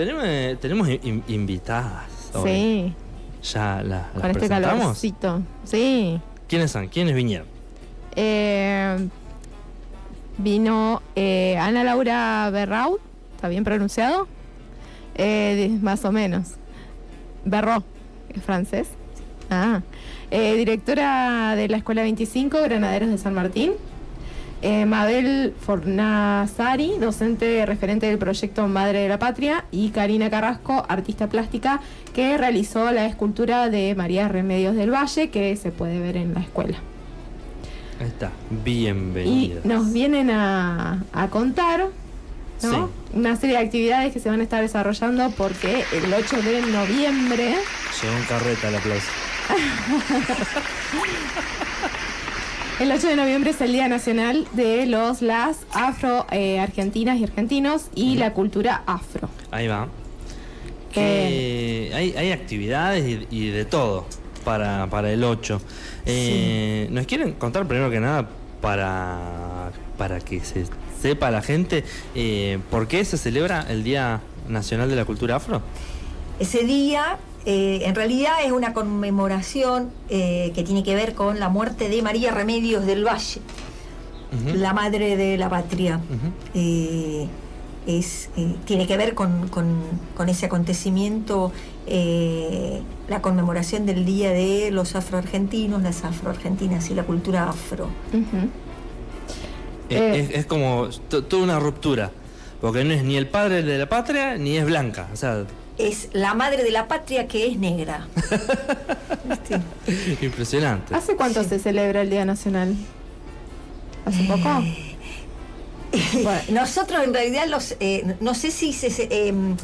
tenemos, tenemos invitadas. Sí. Ya la, las Con este calorcito. Sí. ¿Quiénes son? ¿Quiénes vinieron? Eh, vino eh, Ana Laura Berraud, ¿está bien pronunciado? Eh, más o menos. Berro, es francés. Ah. directora de la Escuela 25, Granaderos de San Martín. Mabel Fornazari, docente referente del proyecto Madre de la Patria, y Karina Carrasco, artista plástica, que realizó la escultura de María Remedios del Valle, que se puede ver en la escuela. Ahí está, bienvenida. Y nos vienen a, contar una serie de actividades que se van a estar desarrollando porque el 8 de noviembre... Llegó un carreta la plaza. El 8 de noviembre es el Día Nacional de los, las afro-argentinas y argentinos y la cultura afro. Ahí va. Que hay, actividades y de todo para, para el 8. Eh, ¿Nos quieren contar primero que nada para, para que se sepa la gente eh, por qué se celebra el Día Nacional de la Cultura Afro? Ese día eh, en realidad es una conmemoración que tiene que ver con la muerte de María Remedios del Valle, la madre de la patria es, eh, tiene que ver con, ese acontecimiento, eh, la conmemoración del Día de los Afroargentinos, las Afroargentinas y la cultura afro. Eh, es, como toda una ruptura, porque no es ni el padre de la patria ni es blanca. O sea, es la madre de la patria que es negra. Impresionante. ¿Hace cuánto se celebra el Día Nacional? ¿Hace poco? nosotros en realidad los, eh, no sé si se, em,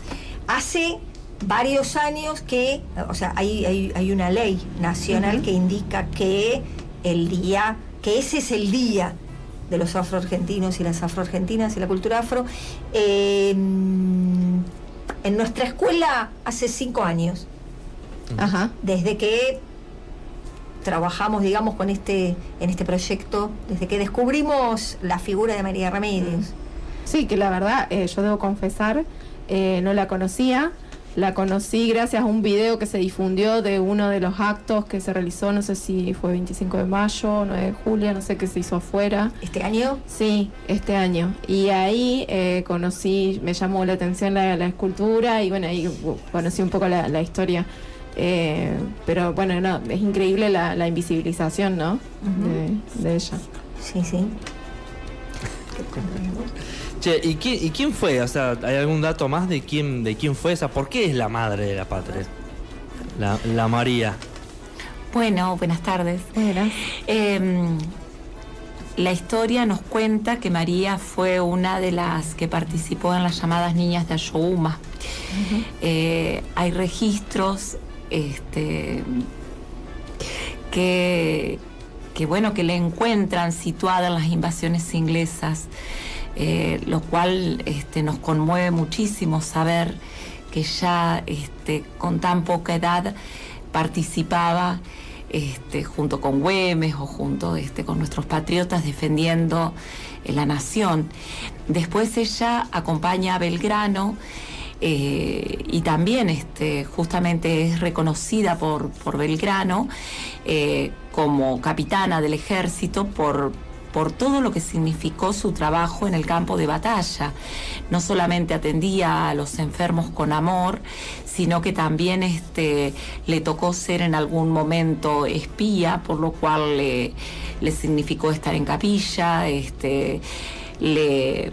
hace varios años que, o sea, hay, hay, una ley nacional que indica que el día, que ese es el día de los afroargentinos y las afroargentinas y la cultura afro. Em, en nuestra escuela hace cinco años. Desde que trabajamos, digamos, con este, en este proyecto desde que descubrimos la figura de María Remedios. Sí, que la verdad, eh, yo debo confesar, eh, no la conocía. La conocí gracias a un video que se difundió de uno de los actos que se realizó, no sé si fue 25 de mayo, 9 de julio, no sé qué se hizo afuera. ¿Este año? Sí, este año. Y ahí eh, conocí, me llamó la atención la, escultura y bueno, ahí uh, conocí un poco la, la historia eh, pero bueno, no, es increíble la, invisibilización, ¿no? de, ella. Sí, sí. Che, ¿y quién, fue? O sea, ¿hay algún dato más de quién, de quién fue esa? ¿Por qué es la madre de la patria? La, María. Bueno, buenas tardes. Buenas. Em, la historia nos cuenta que María fue una de las que participó en las llamadas niñas de Ayohuma. Eh, hay registros este, que, bueno, que le encuentran situada en las invasiones inglesas, eh, lo cual este, nos conmueve muchísimo saber que ya este, con tan poca edad participaba este, junto con Güemes o junto con nuestros patriotas defendiendo eh, la nación. Después ella acompaña a Belgrano eh, y también justamente es reconocida por, Belgrano como capitana del ejército por, por todo lo que significó su trabajo en el campo de batalla. No solamente atendía a los enfermos con amor, sino que también este, le tocó ser en algún momento espía, por lo cual le, le significó estar en capilla. Este, le eh,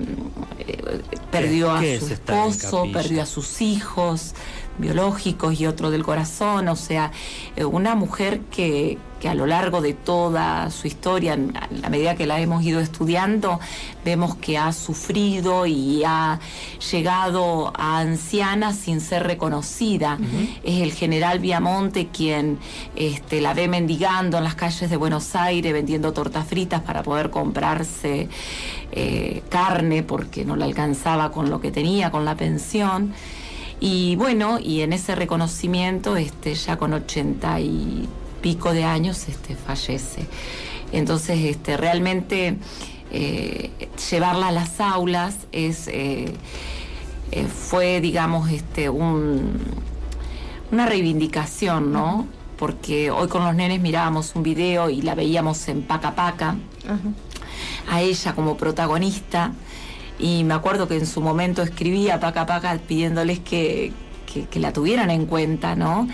perdió a su esposo, perdió a sus hijos biológicos y otro del corazón, o sea, eh, una mujer que, que a lo largo de toda su historia, a la medida que la hemos ido estudiando, vemos que ha sufrido y ha llegado a anciana sin ser reconocida. Es el general Viamonte quien este, la ve mendigando en las calles de Buenos Aires, vendiendo tortas fritas para poder comprarse eh, carne porque no la alcanzaba con lo que tenía, con la pensión. Y bueno, y en ese reconocimiento, este, ya con ochenta y pico de años este, fallece. Entonces, este, realmente eh, llevarla a las aulas es, eh, eh, fue, digamos, este, un, una reivindicación, ¿no? Porque hoy con los nenes mirábamos un video y la veíamos en Paca Paca, a ella como protagonista. Y me acuerdo que en su momento escribía Paca Paca pidiéndoles que, que, la tuvieran en cuenta, ¿no?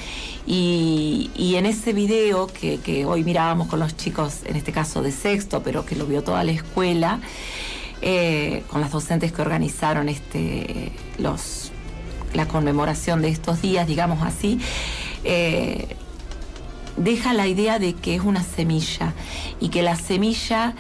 Y, en ese video que, hoy mirábamos con los chicos, en este caso de sexto, pero que lo vio toda la escuela, eh, con las docentes que organizaron este, la conmemoración de estos días, digamos así, eh, deja la idea de que es una semilla y que la semilla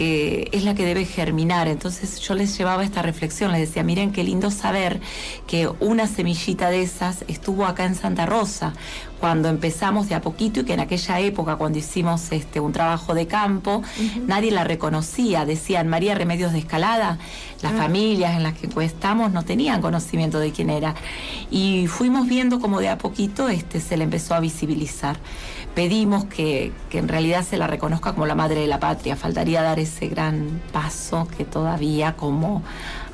es la que debe germinar. Entonces yo les llevaba esta reflexión, les decía, miren qué lindo saber que una semillita de esas estuvo acá en Santa Rosa, cuando empezamos de a poquito y que en aquella época, cuando hicimos este, un trabajo de campo, nadie la reconocía. Decían María Remedios de Escalada, las ah. familias en las que estamos no tenían conocimiento de quién era. Y fuimos viendo como de a poquito este, se le empezó a visibilizar pedimos que, en realidad se la reconozca como la madre de la patria. Faltaría dar ese gran paso que todavía como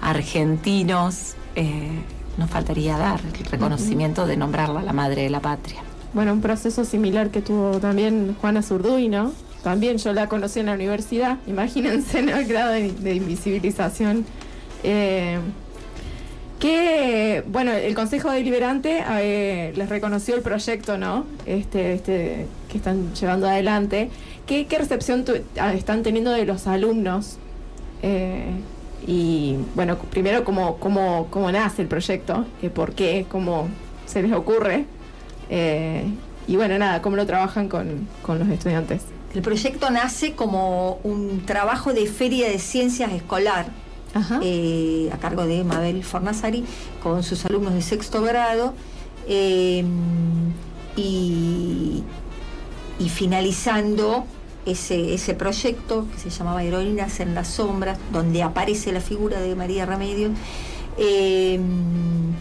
argentinos eh, nos faltaría dar, el reconocimiento de nombrarla la madre de la patria. Bueno, un proceso similar que tuvo también Juana Zurduy, ¿no? También yo la conocí en la universidad, imagínense el grado de, invisibilización. Eh, bueno, el Consejo Deliberante eh, les reconoció el proyecto, ¿no? Este, este, que están llevando adelante. ¿Qué, recepción ah, están teniendo de los alumnos? Eh, y, bueno, primero, ¿cómo, cómo, cómo nace el proyecto? ¿Por qué? ¿Cómo se les ocurre? Y, bueno, nada, ¿cómo lo trabajan con, con los estudiantes? El proyecto nace como un trabajo de feria de ciencias escolar eh, a cargo de Mabel Fornazari, con sus alumnos de sexto grado. Em, y, finalizando ese, proyecto que se llamaba Heroínas en las Sombras, donde aparece la figura de María Remedios, em,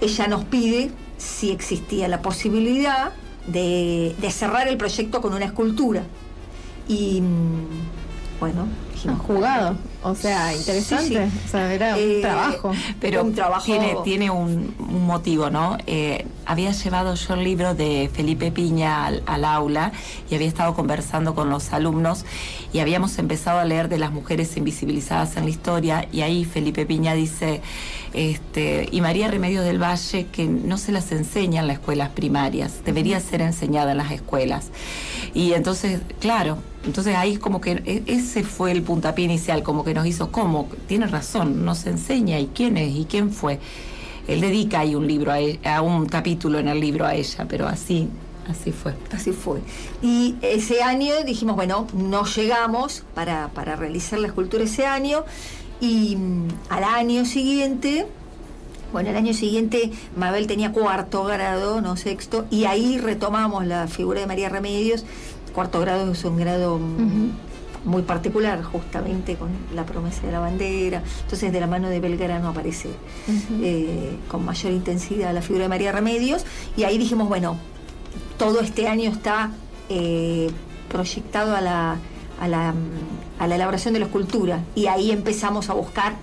ella nos pide si existía la posibilidad de, cerrar el proyecto con una escultura. Y bueno, jugado. O sea, interesante. O sea, era un eh, trabajo. Pero un trabajo... tiene, tiene un, motivo, ¿no? Eh, había llevado yo el libro de Felipe Piña al, aula y había estado conversando con los alumnos y habíamos empezado a leer de las mujeres invisibilizadas en la historia y ahí Felipe Piña dice, este, y María Remedios del Valle, que no se las enseña en las escuelas primarias, debería ser enseñada en las escuelas. Y entonces, claro, entonces ahí como que e, ese fue el puntapié inicial, como que nos hizo, ¿cómo? Tiene razón, nos enseña y quién es y quién fue. Él dedica ahí un libro, a, e, un capítulo en el libro a ella, pero así, así fue. Así fue. Y ese año dijimos, bueno, no llegamos para, para realizar la escultura ese año y mm, al año siguiente bueno, el año siguiente Mabel tenía cuarto grado, no sexto, y ahí retomamos la figura de María Remedios cuarto grado es un grado muy particular, justamente con la promesa de la bandera. Entonces, de la mano de Belgrano aparece eh, con mayor intensidad la figura de María Remedios. Y ahí dijimos, bueno, todo este año está eh, proyectado a la, a, la, a la elaboración de la escultura. Y ahí empezamos a buscar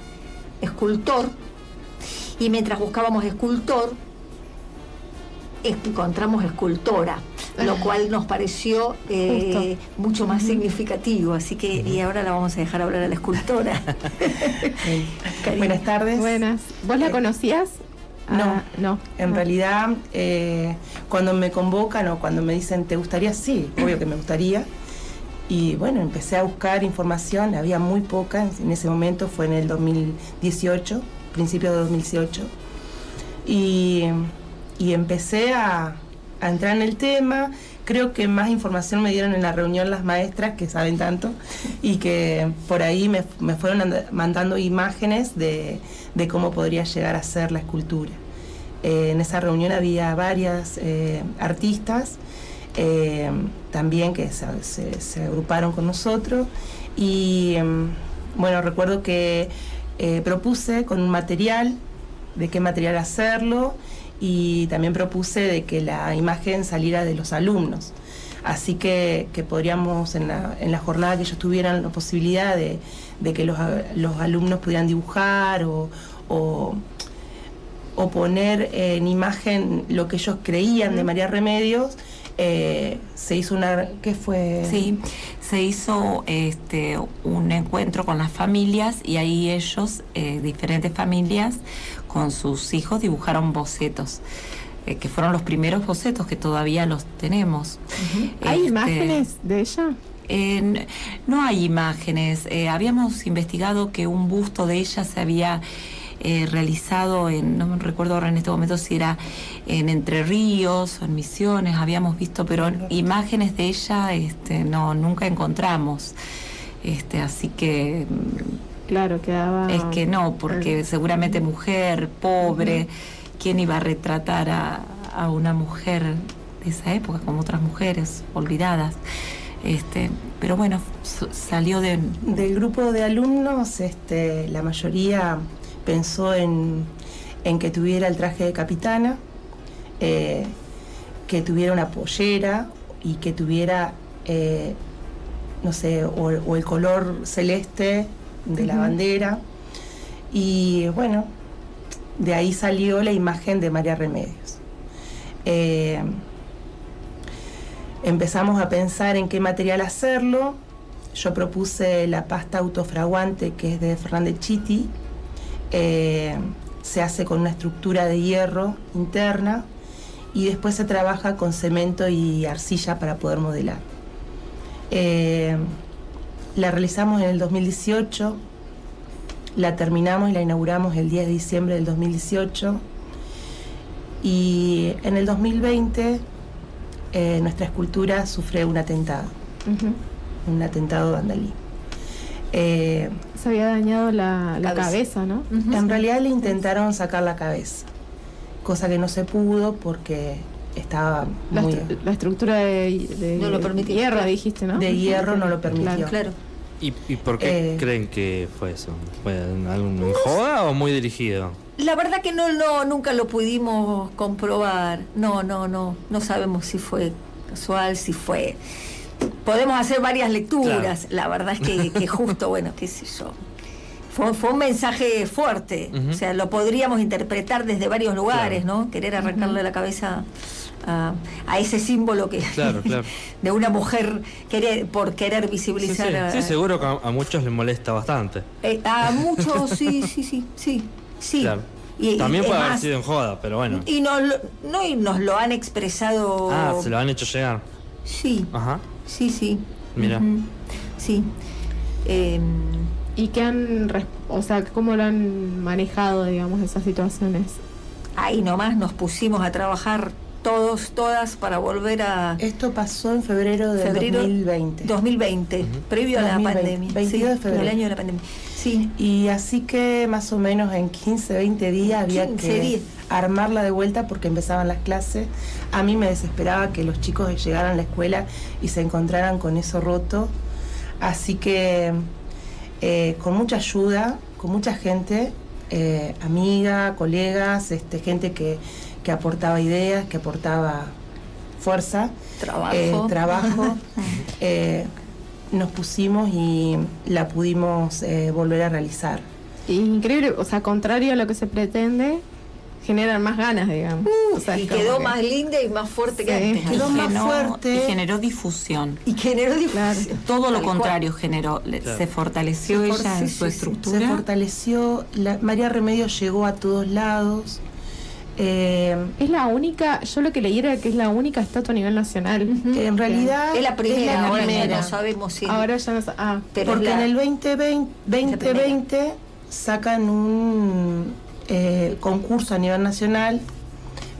escultor. Y mientras buscábamos escultor, encontramos escultora, lo cual nos pareció eh, mucho más significativo. Así que, y ahora la vamos a dejar hablar a la escultora. Buenas tardes. Buenas. ¿Vos la eh, conocías? No, ah, no. En realidad, eh, cuando me convocan o cuando me dicen, ¿te gustaría? Sí, obvio que me gustaría. Y bueno, empecé a buscar información, había muy poca, en ese momento fue en el 2018, principio de 2018. Y y empecé a, entrar en el tema. Creo que más información me dieron en la reunión las maestras que saben tanto y que por ahí me, fueron mandando imágenes de, cómo podría llegar a ser la escultura. Eh, en esa reunión había varias eh, artistas eh, también que se, se, agruparon con nosotros y em, bueno, recuerdo que propuse con un material, de qué material hacerlo y también propuse de que la imagen saliera de los alumnos. Así que, podríamos en la, en la, jornada que ellos tuvieran la posibilidad de, que los, alumnos pudieran dibujar o, o, poner en imagen lo que ellos creían de María Remedios, eh, se hizo una ¿qué fue? Sí, se hizo este un encuentro con las familias y ahí ellos, eh, diferentes familias, con sus hijos dibujaron bocetos. Eh, que fueron los primeros bocetos que todavía los tenemos. ¿Hay este, imágenes de ella? no hay imágenes. habíamos investigado que un busto de ella se había eh, realizado en, no me recuerdo ahora en este momento si era en Entre Ríos o en Misiones, habíamos visto, pero imágenes de ella este, no, nunca encontramos. Este, así que Claro, quedaba. Es que no, porque seguramente mujer, pobre, ¿quién iba a retratar a, a, una mujer de esa época, como otras mujeres olvidadas? Este, pero bueno, salió de. Del grupo de alumnos, este, la mayoría pensó en, que tuviera el traje de capitana, eh, que tuviera una pollera y que tuviera, eh, no sé, o, el color celeste de la bandera. Y bueno, de ahí salió la imagen de María Remedios. Eh, empezamos a pensar en qué material hacerlo. Yo propuse la pasta autofraguante que es de Fernández Chiti, eh, se hace con una estructura de hierro interna y después se trabaja con cemento y arcilla para poder modelar. Eh, la realizamos en el 2018, la terminamos y la inauguramos el 10 de diciembre del 2018 y en el 2020 eh, nuestra escultura sufre un atentado, un atentado vandalismo. Eh, Se había dañado la, cabeza. ¿no? En realidad le intentaron sacar la cabeza, cosa que no se pudo porque estaba la, la estructura de, no lo hierro, dijiste, ¿no? De hierro no lo permitió. Claro. ¿Y, por qué eh, creen que fue eso? ¿Fue algún joda o muy dirigido? La verdad que no, no, nunca lo pudimos comprobar. No, no, no. No sabemos si fue casual, si fue podemos hacer varias lecturas. La verdad es que, justo, bueno, qué sé yo. Fue, un mensaje fuerte. O sea, lo podríamos interpretar desde varios lugares, ¿no? Querer arrancarle la cabeza a, ese símbolo que de una mujer querer, por querer visibilizar. Sí, seguro que a, muchos les molesta bastante. Eh, a muchos, sí, sí, sí, sí. sí. También puede haber sido en joda, pero bueno. Y nos, no, y nos lo han expresado. Ah, se lo han hecho llegar. Sí. Ajá. Sí, sí. Mira. Sí. Em, ¿Y qué han, o sea, cómo lo han manejado, digamos, esas situaciones? Ahí nomás nos pusimos a trabajar todos, todas para volver a... Esto pasó en febrero de 2020. 2020, previo a la pandemia. 22 de febrero. El año de la pandemia. Sí. Y así que más o menos en 15, 20 días había que armarla de vuelta porque empezaban las clases. A mí me desesperaba que los chicos llegaran a la escuela y se encontraran con eso roto. Así que eh, con mucha ayuda, con mucha gente, eh, amiga, colegas, este, gente que que aportaba ideas, que aportaba fuerza, trabajo, eh, trabajo eh, nos pusimos y la pudimos volver a realizar. Increíble, o sea, contrario a lo que se pretende, generan más ganas, digamos. y quedó más linda y más fuerte que antes. Quedó más fuerte. Y generó difusión. Y generó difusión. Todo lo contrario generó. Se fortaleció ella en su estructura. Se fortaleció. La, María Remedio llegó a todos lados. Eh, es la única, yo lo que leí era que es la única estatua a nivel nacional. En realidad es la primera, ahora ya no sabemos si. Ahora ya no ah, Porque en el 2020, 2020 sacan un eh, concurso a nivel nacional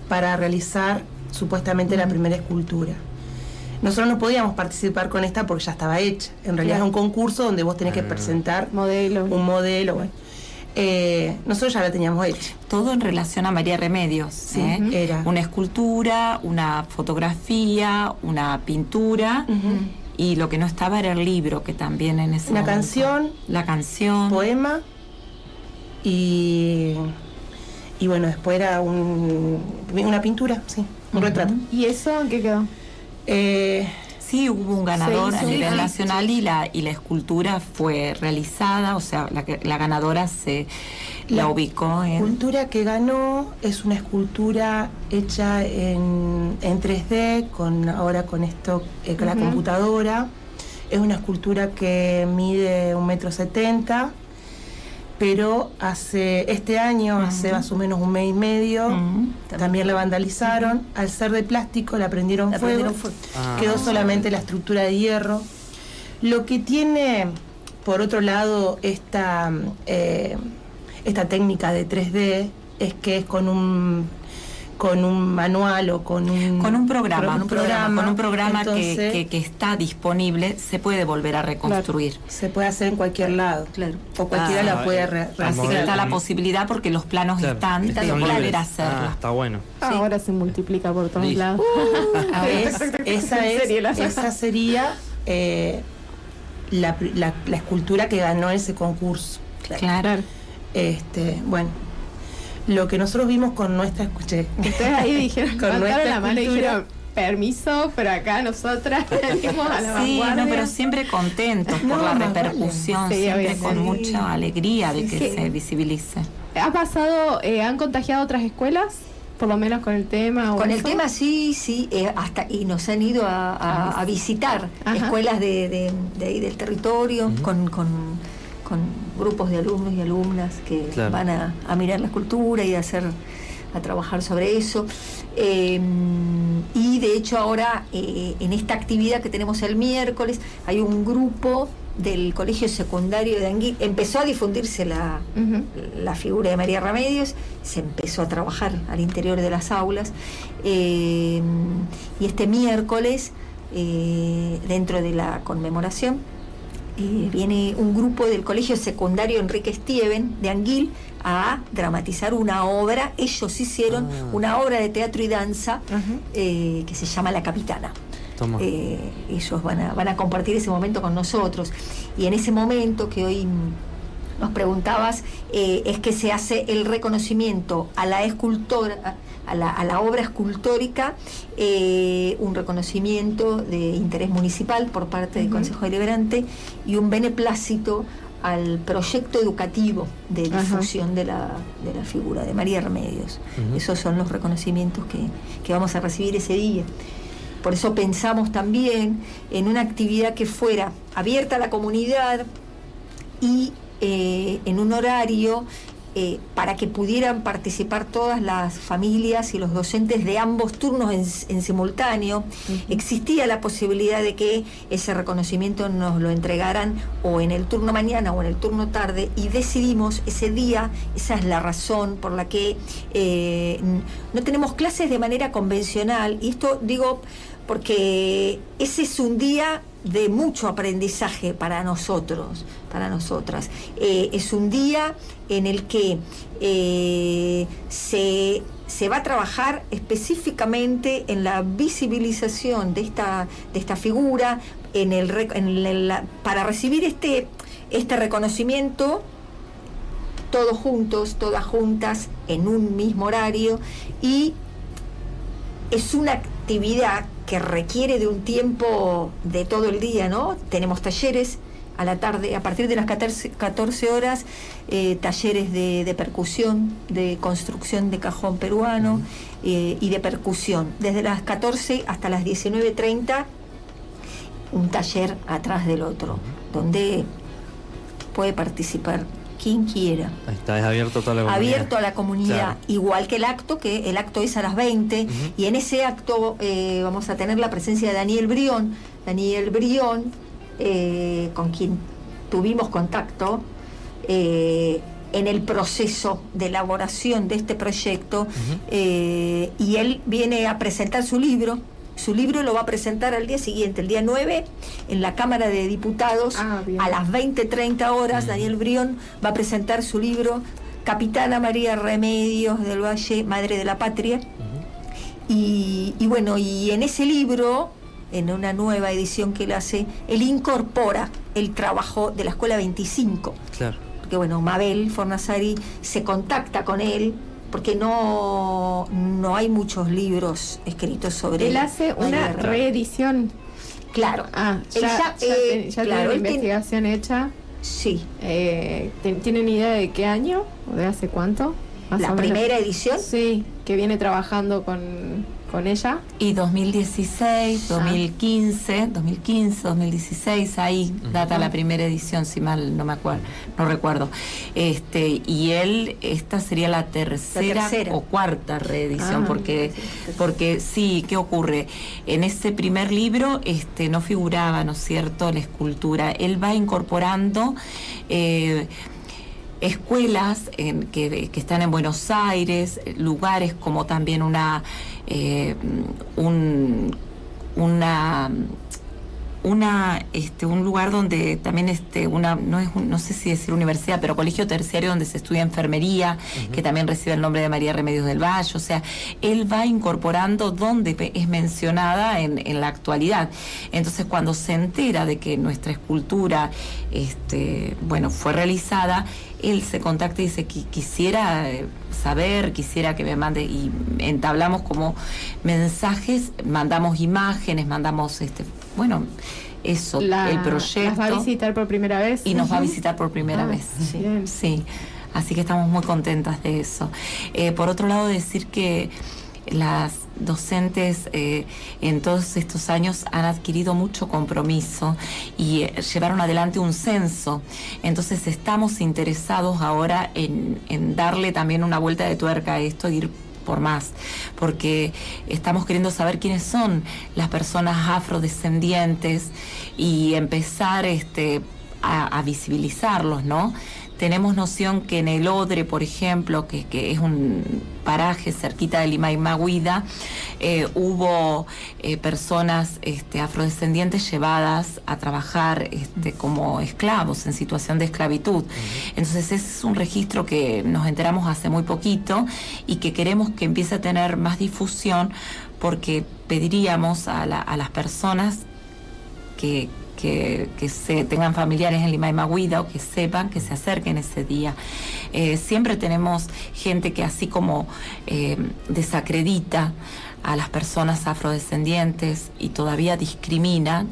para realizar supuestamente la primera escultura. Nosotros no podíamos participar con esta porque ya estaba hecha. En realidad es un concurso donde vos tenés que ah. presentar modelo. un modelo. Bueno. Eh, nosotros ya la teníamos hecha. Todo en relación a María Remedios. ¿eh? Era. Una escultura, una fotografía, una pintura. Y lo que no estaba era el libro, que también en ese Una canción. La canción. Poema. Y, y bueno, después era un, una pintura, sí, un retrato. ¿Y eso en qué quedó? Eh, Sí, hubo un ganador a nivel nacional y la y la escultura fue realizada, o sea, la, la ganadora se la, ubicó en... La escultura que ganó es una escultura hecha en, en 3D, con ahora con esto, eh, con la computadora. Es una escultura que mide un metro setenta pero hace este año, hace más o menos un mes y medio, también la vandalizaron. Al ser de plástico la prendieron fuego, ah. quedó solamente la estructura de hierro. Lo que tiene, por otro lado, esta, eh, esta técnica de 3D es que es con un con un manual o con un, con un programa, un programa, con un programa que, que, está disponible, se puede volver a reconstruir. se puede hacer en cualquier lado, claro. O cualquiera la puede Así que está la posibilidad porque los planos están de volver a hacerla. Ah, está bueno. Ahora se multiplica por todos lados. esa, esa sería eh, la, la, la, escultura que ganó ese concurso. Claro. Este, bueno, lo que nosotros vimos con nuestra escuché. Ustedes ahí dijeron, con nuestra la mano y dijeron, permiso, pero acá nosotras venimos a la Sí, no, pero siempre contentos por la repercusión, siempre con mucha alegría de que se visibilice. ¿Ha pasado, eh, han contagiado otras escuelas? Por lo menos con el tema. con el tema sí, sí, eh, hasta y nos han ido a, visitar escuelas de, de, ahí del territorio con, con con grupos de alumnos y alumnas que van a, mirar la escultura y a hacer a trabajar sobre eso. Eh, y de hecho ahora eh, en esta actividad que tenemos el miércoles hay un grupo del colegio secundario de Anguil, empezó a difundirse la, la, figura de María Remedios, se empezó a trabajar al interior de las aulas. Eh, y este miércoles dentro de la conmemoración eh, viene un grupo del Colegio Secundario Enrique Stieven de Anguil a dramatizar una obra. Ellos hicieron ah. una obra de teatro y danza eh, que se llama La Capitana. Eh, ellos van a, van a compartir ese momento con nosotros. Y en ese momento que hoy nos preguntabas, es que se hace el reconocimiento a la escultora, a la, obra escultórica eh, un reconocimiento de interés municipal por parte del Consejo Deliberante y un beneplácito al proyecto educativo de difusión de la, de la, figura de María Remedios. Esos son los reconocimientos que, que vamos a recibir ese día. Por eso pensamos también en una actividad que fuera abierta a la comunidad y eh, en un horario eh, para que pudieran participar todas las familias y los docentes de ambos turnos en, simultáneo. Existía la posibilidad de que ese reconocimiento nos lo entregaran o en el turno mañana o en el turno tarde y decidimos ese día, esa es la razón por la que eh, no tenemos clases de manera convencional y esto digo porque ese es un día de mucho aprendizaje para nosotros, para nosotras. Eh, es un día en el que eh, se, va a trabajar específicamente en la visibilización de esta, de esta figura, en el, en para recibir este, este reconocimiento todos juntos, todas juntas, en un mismo horario, y es una actividad que requiere de un tiempo de todo el día, ¿no? Tenemos talleres a la tarde, a partir de las 14, horas, eh, talleres de, percusión, de construcción de cajón peruano eh, y de percusión. Desde las 14 hasta las 19.30, un taller atrás del otro, donde puede participar quien quiera. está, es abierto a toda la comunidad. Abierto a la comunidad, igual que el acto, que el acto es a las 20, y en ese acto eh, vamos a tener la presencia de Daniel Brión. Daniel Brión, eh, con quien tuvimos contacto eh, en el proceso de elaboración de este proyecto, y él viene a presentar su libro su libro lo va a presentar al día siguiente, el día 9, en la Cámara de Diputados, ah, a las 20-30 horas. Daniel Brión va a presentar su libro Capitana María Remedios del Valle, Madre de la Patria. y, bueno, y en ese libro, en una nueva edición que él hace, él incorpora el trabajo de la Escuela 25. Claro. Porque bueno, Mabel Fornazari se contacta con él porque no, no hay muchos libros escritos sobre él. Él hace una reedición. Claro. Ah, ya, eh, tiene la investigación hecha. Sí. Eh, ¿Tienen idea de qué año o de hace cuánto? ¿La primera edición? Sí, que viene trabajando con, con ella. Y 2016, 2015, 2015, 2016, ahí data la primera edición, si mal no me acuerdo, no recuerdo. Este, y él, esta sería la tercera, o cuarta reedición, ah, porque, porque sí, ¿qué ocurre? En ese primer libro este, no figuraba, ¿no es cierto?, la escultura. Él va incorporando. Eh, escuelas en, que, que, están en Buenos Aires, lugares como también una, eh, un, una una este un lugar donde también este una no es no sé si decir universidad pero colegio terciario donde se estudia enfermería que también recibe el nombre de María Remedios del Valle. O sea él va incorporando donde es mencionada en, en la actualidad. Entonces cuando se entera de que nuestra escultura este bueno fue realizada él se contacta y dice que quisiera eh, saber, quisiera que me mande y entablamos como mensajes, mandamos imágenes, mandamos este, bueno, eso, el proyecto. ¿Nos va a visitar por primera vez? Y nos va a visitar por primera ah, vez, sí, sí. Así que estamos muy contentas de eso. Eh, por otro lado, decir que las docentes eh, en todos estos años han adquirido mucho compromiso y eh, llevaron adelante un censo. Entonces estamos interesados ahora en, darle también una vuelta de tuerca a esto, ir por más, porque estamos queriendo saber quiénes son las personas afrodescendientes y empezar este, a, a visibilizarlos, ¿no? Tenemos noción que en el Odre, por ejemplo, que, es un paraje cerquita de Lima y Maguida, eh, hubo eh, personas este, afrodescendientes llevadas a trabajar este, como esclavos en situación de esclavitud. Entonces ese es un registro que nos enteramos hace muy poquito y que queremos que empiece a tener más difusión porque pediríamos a las personas que, que, se tengan familiares en Lima y Maguida o que sepan que se acerquen ese día. Eh, siempre tenemos gente que así como eh, desacredita a las personas afrodescendientes y todavía discrimina.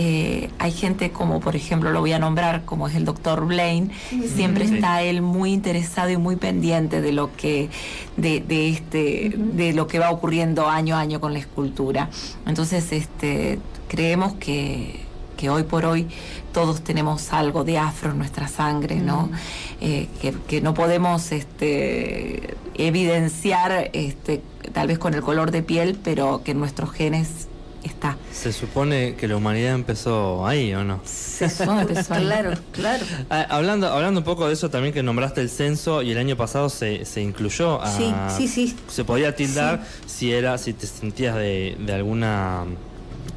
Eh, hay gente como, por ejemplo, lo voy a nombrar, como es el doctor Blaine, siempre está él muy interesado y muy pendiente de lo que, de, de este, de lo que va ocurriendo año a año con la escultura. Entonces, este, creemos que, hoy por hoy todos tenemos algo de afro en nuestra sangre, ¿no? Mm. Eh, que, no podemos este, evidenciar este, tal vez con el color de piel, pero que nuestros genes está. Se supone que la humanidad empezó ahí, ¿o no? Se empezó claro, claro. Ah, hablando, hablando un poco de eso también que nombraste el censo y el año pasado se, se incluyó a, Sí, sí, sí. Se podía tildar si era, si te sentías de, de alguna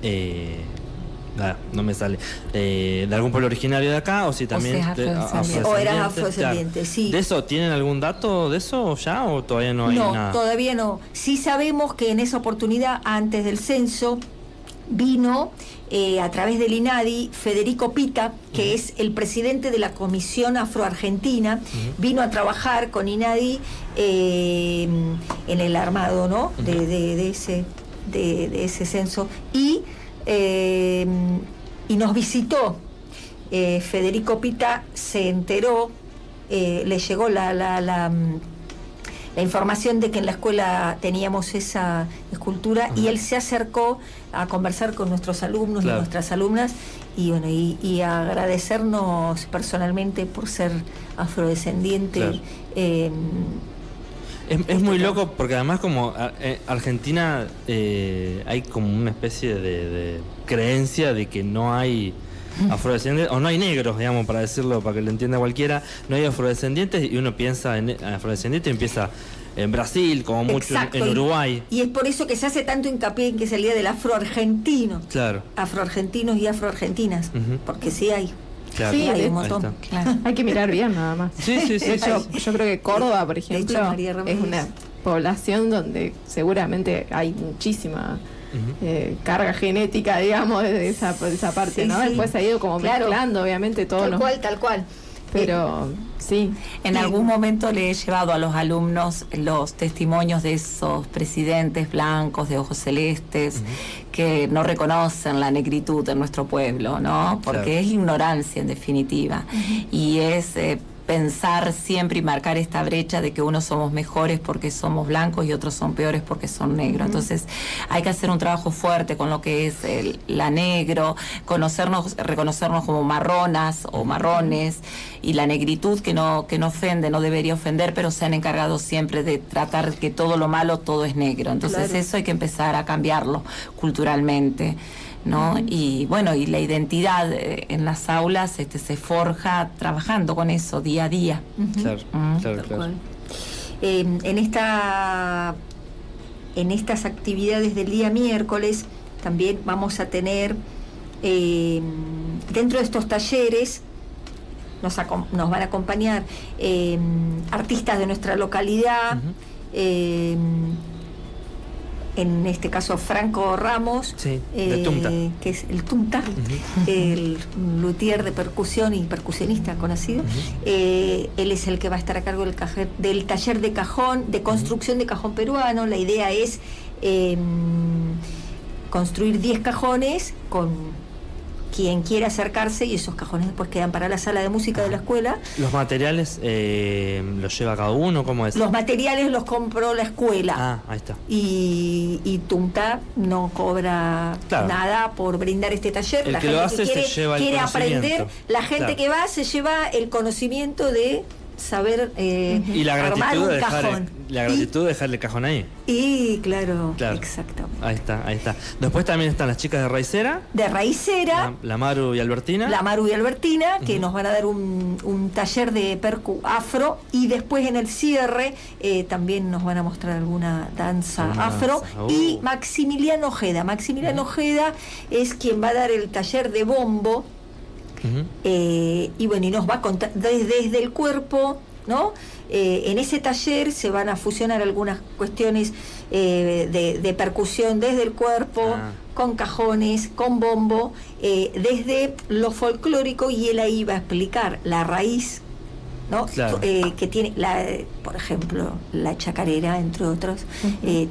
eh, no me sale, eh, de algún pueblo originario de acá o si también... O, eras afrodescendiente, sí. ¿De eso tienen algún dato de eso ya o todavía no hay nada? No, todavía no. Sí sabemos que en esa oportunidad, antes del censo, vino eh, a través del INADI Federico Pita, que es el presidente de la Comisión Afroargentina, vino a trabajar con INADI eh, en el armado ¿no? de, ese, de, ese censo y eh, y nos visitó. Eh, Federico Pita se enteró, eh, le llegó la, la, la, información de que en la escuela teníamos esa escultura y él se acercó a conversar con nuestros alumnos y nuestras alumnas y bueno y, agradecernos personalmente por ser afrodescendiente. Es, muy loco porque además como eh, Argentina eh, hay como una especie de, creencia de que no hay afrodescendientes, o no hay negros, digamos, para decirlo, para que lo entienda cualquiera, no hay afrodescendientes y uno piensa en afrodescendientes y empieza en Brasil, como mucho en, Uruguay. Y, es por eso que se hace tanto hincapié en que es el día del afroargentino. Claro. Afroargentinos y afroargentinas, porque sí hay. Sí, hay un montón. Hay que mirar bien nada más. Sí, sí, sí. yo creo que Córdoba, por ejemplo, es una población donde seguramente hay muchísima eh, carga genética, digamos, de esa, esa parte, ¿no? Después ha ido como mezclando, obviamente, todo. Tal cual, tal cual. Pero Sí. En algún momento le he llevado a los alumnos los testimonios de esos presidentes blancos de ojos celestes que no reconocen la negritud en nuestro pueblo, ¿no? Porque es ignorancia en definitiva. Y es eh, pensar siempre y marcar esta brecha de que unos somos mejores porque somos blancos y otros son peores porque son negros. Entonces hay que hacer un trabajo fuerte con lo que es el, la negro, conocernos, reconocernos como marronas o marrones y la negritud que no, que no ofende, no debería ofender, pero se han encargado siempre de tratar que todo lo malo, todo es negro. Entonces eso hay que empezar a cambiarlo culturalmente. ¿No? Y bueno, y la identidad eh, en las aulas este, se forja trabajando con eso día a día. Claro, claro, claro. Eh, en esta en estas actividades del día miércoles también vamos a tener eh, dentro de estos talleres nos, nos van a acompañar artistas de nuestra localidad en este caso Franco Ramos, eh, que es el Tunta, el luthier de percusión y percusionista conocido. Eh, él es el que va a estar a cargo del, del taller de cajón, de construcción de cajón peruano. La idea es em, construir 10 cajones con quien quiera acercarse y esos cajones después quedan para la sala de música de la escuela. ¿Los materiales eh, los lleva cada uno? ¿Cómo es? Los materiales los compró la escuela. Ah, ahí está. Y, y Tunta no cobra nada por brindar este taller. El la que gente lo hace que quiere, se lleva el quiere aprender, la gente que va se lleva el conocimiento de saber eh, y la armar un cajón. la gratitud de dejarle el cajón ahí. Y claro, exactamente. Ahí está, ahí está. Después también están las chicas de Raicera. De Raicera. La, Maru y Albertina. La Maru y Albertina, que nos van a dar un, taller de percu afro. Y después en el cierre eh, también nos van a mostrar alguna danza afro. Y uh. Maximiliano Ojeda. Maximiliano Ojeda es quien va a dar el taller de bombo eh, y bueno, y nos va a contar desde, el cuerpo, ¿no? Eh, en ese taller se van a fusionar algunas cuestiones eh, de, percusión desde el cuerpo, ah. con cajones, con bombo, desde lo folclórico y él ahí va a explicar la raíz ¿no? que tiene, la, por ejemplo, la chacarera, entre otros,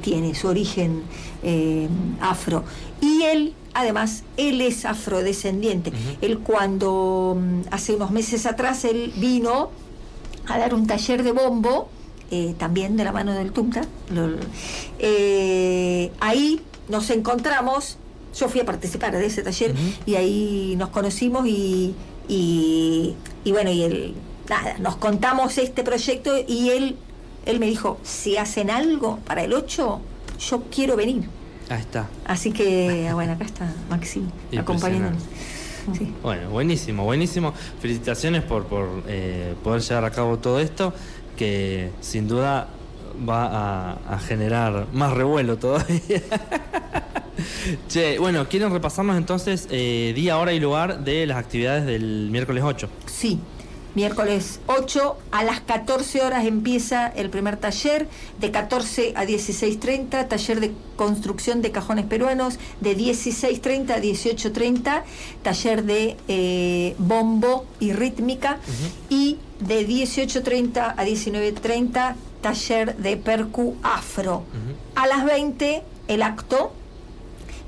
tiene su origen afro. Y él Además, él es afrodescendiente. Él cuando mm, hace unos meses atrás, él vino a dar un taller de bombo, eh, también de la mano del Tumta. Eh, ahí nos encontramos, yo fui a participar de ese taller y ahí nos conocimos y, y, bueno, y él, nada, nos contamos este proyecto y él, él me dijo, si hacen algo para el 8, yo quiero venir. Ahí está. Así que, bueno, acá está Maxi acompañándonos. Bueno, buenísimo, buenísimo. Felicitaciones por, por eh, poder llevar a cabo todo esto, que sin duda va a, generar más revuelo todavía. che, bueno, ¿quieren repasarnos entonces eh, día, hora y lugar de las actividades del miércoles 8? Sí, miércoles 8 a las 14 horas empieza el primer taller, de 14 a 16.30, taller de construcción de cajones peruanos, de 16.30 a 18.30, taller de eh, bombo y rítmica, y de 18.30 a 19.30, taller de percu afro. A las 20, el acto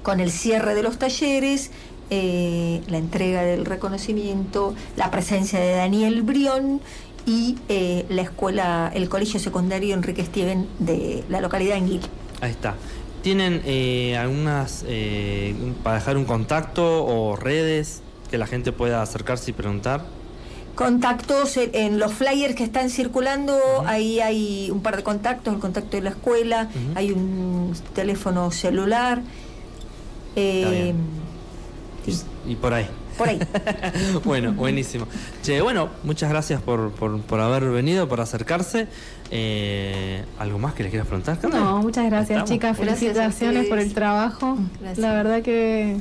con el cierre de los talleres, eh, la entrega del reconocimiento, la presencia de Daniel Brión y eh, la escuela, el colegio secundario Enrique Steven de la localidad de Enguil. Ahí está. ¿Tienen eh, algunas, para dejar un contacto o redes que la gente pueda acercarse y preguntar? Contactos en, los flyers que están circulando, ahí hay un par de contactos, el contacto de la escuela, hay un teléfono celular. Y, por ahí. Por ahí. bueno, buenísimo. Che, bueno, muchas gracias por, por, haber venido, por acercarse. Eh, ¿Algo más que les quieras preguntar? No, muchas gracias, chicas. Felicitaciones por el trabajo. La verdad que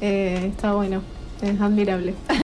eh, está bueno. Es admirable.